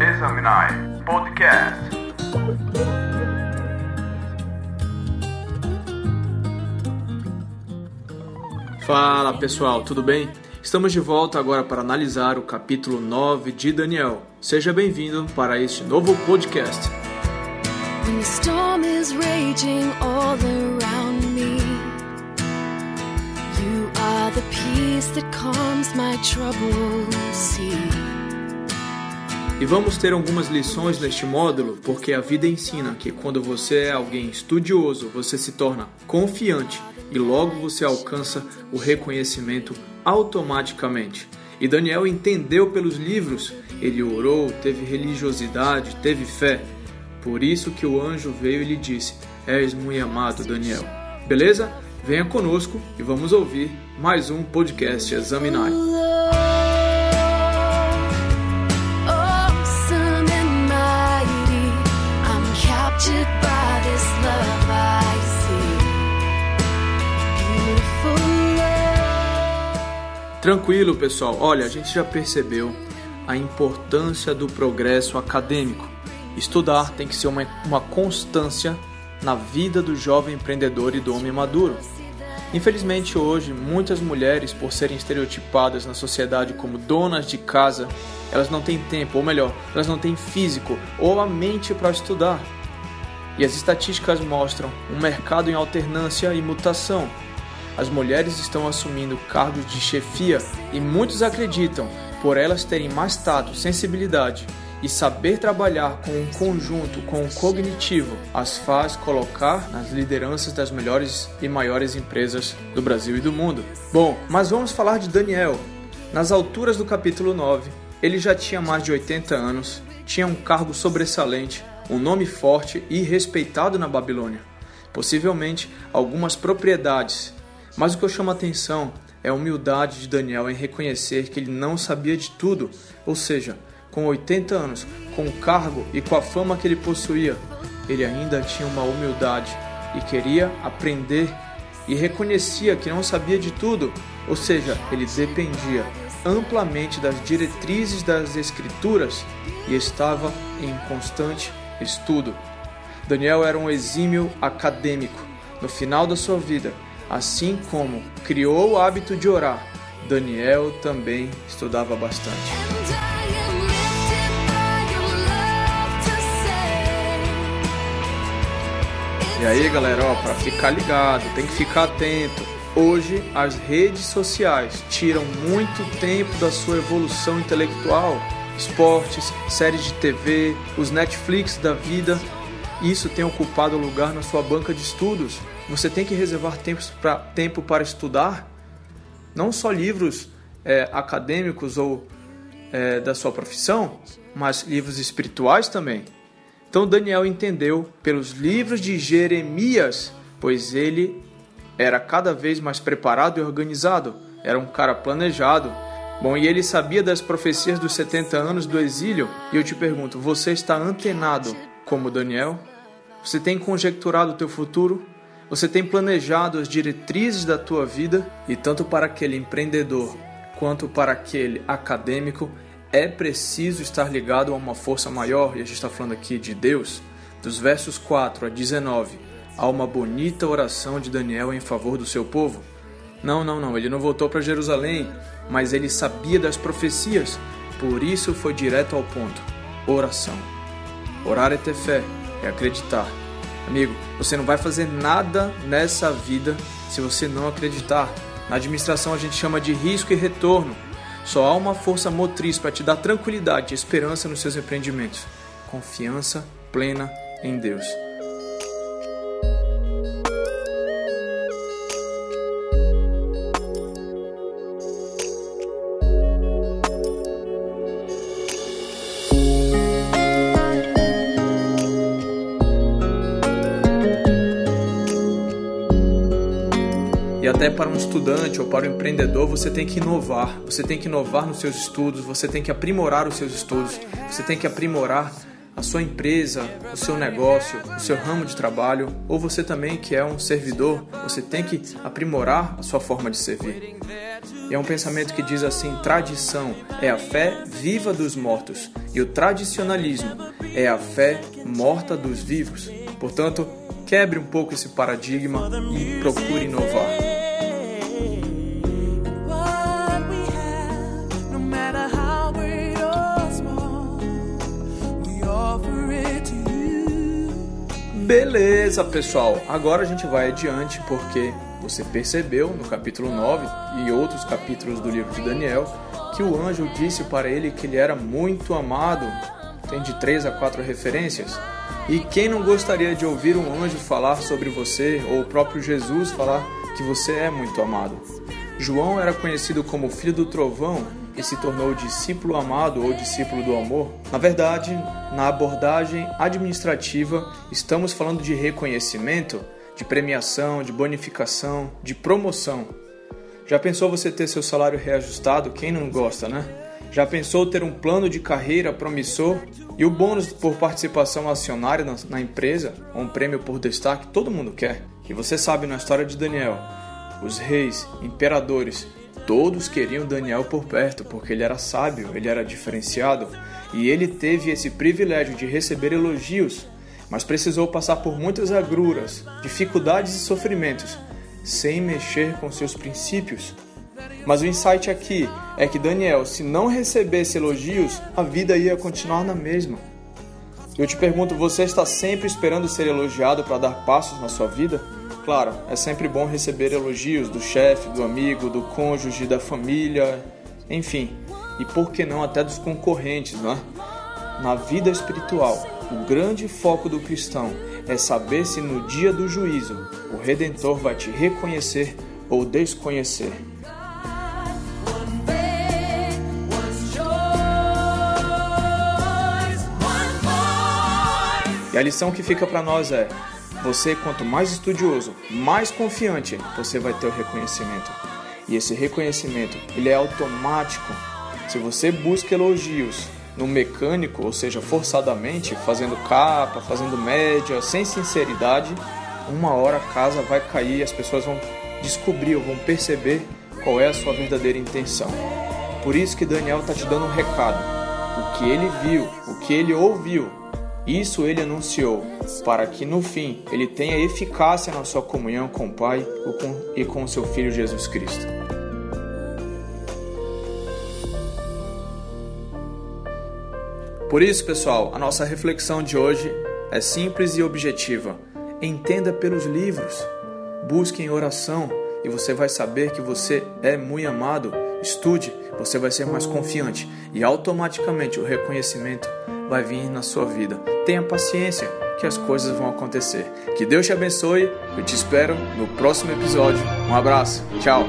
Examinar Podcast. Fala pessoal, tudo bem? Estamos de volta agora para analisar o capítulo 9 de Daniel. Seja bem-vindo para este novo podcast. When the storm is raging all around the peace that calms my. E vamos ter algumas lições neste módulo, porque a vida ensina que quando você é alguém estudioso, você se torna confiante e logo você alcança o reconhecimento automaticamente. E Daniel entendeu pelos livros, ele orou, teve religiosidade, teve fé. Por isso que o anjo veio e lhe disse: És muito amado, Daniel. Beleza? Venha conosco e vamos ouvir mais um podcast Examinar. Tranquilo, pessoal. Olha, a gente já percebeu a importância do progresso acadêmico. Estudar tem que ser uma, uma constância na vida do jovem empreendedor e do homem maduro. Infelizmente, hoje, muitas mulheres, por serem estereotipadas na sociedade como donas de casa, elas não têm tempo, ou melhor, elas não têm físico ou a mente para estudar. E as estatísticas mostram um mercado em alternância e mutação. As mulheres estão assumindo cargos de chefia e muitos acreditam, por elas terem mais tato, sensibilidade e saber trabalhar com um conjunto, com o cognitivo, as faz colocar nas lideranças das melhores e maiores empresas do Brasil e do mundo. Bom, mas vamos falar de Daniel. Nas alturas do capítulo 9, ele já tinha mais de 80 anos, tinha um cargo sobressalente, um nome forte e respeitado na Babilônia. Possivelmente algumas propriedades, mas o que eu chamo a atenção é a humildade de Daniel em reconhecer que ele não sabia de tudo, ou seja, com 80 anos, com o cargo e com a fama que ele possuía, ele ainda tinha uma humildade e queria aprender e reconhecia que não sabia de tudo, ou seja, ele dependia amplamente das diretrizes das Escrituras e estava em constante estudo. Daniel era um exímio acadêmico. No final da sua vida, assim como criou o hábito de orar, Daniel também estudava bastante. E aí, galera, ó, para ficar ligado, tem que ficar atento. Hoje, as redes sociais tiram muito tempo da sua evolução intelectual. Esportes, séries de TV, os Netflix da vida, isso tem ocupado lugar na sua banca de estudos. Você tem que reservar tempos pra, tempo para estudar, não só livros é, acadêmicos ou é, da sua profissão, mas livros espirituais também. Então Daniel entendeu pelos livros de Jeremias, pois ele era cada vez mais preparado e organizado, era um cara planejado. Bom, e ele sabia das profecias dos 70 anos do exílio, e eu te pergunto, você está antenado como Daniel? Você tem conjecturado o teu futuro? Você tem planejado as diretrizes da tua vida? E tanto para aquele empreendedor quanto para aquele acadêmico, é preciso estar ligado a uma força maior, e a gente está falando aqui de Deus. Dos versos 4 a 19, há uma bonita oração de Daniel em favor do seu povo. Não, não, não, ele não voltou para Jerusalém, mas ele sabia das profecias, por isso foi direto ao ponto: oração. Orar é ter fé, é acreditar. Amigo, você não vai fazer nada nessa vida se você não acreditar. Na administração a gente chama de risco e retorno. Só há uma força motriz para te dar tranquilidade e esperança nos seus empreendimentos: confiança plena em Deus. Até para um estudante ou para um empreendedor, você tem que inovar. Você tem que inovar nos seus estudos, você tem que aprimorar os seus estudos, você tem que aprimorar a sua empresa, o seu negócio, o seu ramo de trabalho, ou você também que é um servidor, você tem que aprimorar a sua forma de servir. E é um pensamento que diz assim: tradição é a fé viva dos mortos, e o tradicionalismo é a fé morta dos vivos. Portanto, quebre um pouco esse paradigma e procure inovar. Beleza, pessoal. Agora a gente vai adiante porque você percebeu no capítulo 9 e outros capítulos do livro de Daniel que o anjo disse para ele que ele era muito amado. Tem de três a quatro referências. E quem não gostaria de ouvir um anjo falar sobre você ou o próprio Jesus falar que você é muito amado? João era conhecido como filho do trovão e se tornou discípulo amado ou discípulo do amor? Na verdade, na abordagem administrativa, estamos falando de reconhecimento, de premiação, de bonificação, de promoção. Já pensou você ter seu salário reajustado? Quem não gosta, né? Já pensou ter um plano de carreira promissor e o bônus por participação acionária na, empresa, ou um prêmio por destaque? Todo mundo quer. E você sabe na história de Daniel, os reis, imperadores, Todos queriam Daniel por perto porque ele era sábio, ele era diferenciado e ele teve esse privilégio de receber elogios, mas precisou passar por muitas agruras, dificuldades e sofrimentos, sem mexer com seus princípios. Mas o insight aqui é que Daniel, se não recebesse elogios, a vida ia continuar na mesma. Eu te pergunto, você está sempre esperando ser elogiado para dar passos na sua vida? Claro, é sempre bom receber elogios do chefe, do amigo, do cônjuge, da família, enfim, e por que não até dos concorrentes, né? Na vida espiritual, o grande foco do cristão é saber se no dia do juízo o Redentor vai te reconhecer ou desconhecer. E a lição que fica para nós é: você, quanto mais estudioso, mais confiante, você vai ter o reconhecimento. E esse reconhecimento, ele é automático. Se você busca elogios no mecânico, ou seja, forçadamente, fazendo capa, fazendo média, sem sinceridade, uma hora a casa vai cair e as pessoas vão descobrir ou vão perceber qual é a sua verdadeira intenção. Por isso que Daniel está te dando um recado. O que ele viu, o que ele ouviu, isso ele anunciou, para que no fim ele tenha eficácia na sua comunhão com o Pai e com seu Filho Jesus Cristo. Por isso, pessoal, a nossa reflexão de hoje é simples e objetiva. Entenda pelos livros, busque em oração e você vai saber que você é muito amado. Estude, você vai ser mais confiante e automaticamente o reconhecimento vai vir na sua vida. Tenha paciência que as coisas vão acontecer. Que Deus te abençoe. Eu te espero no próximo episódio. Um abraço. Tchau.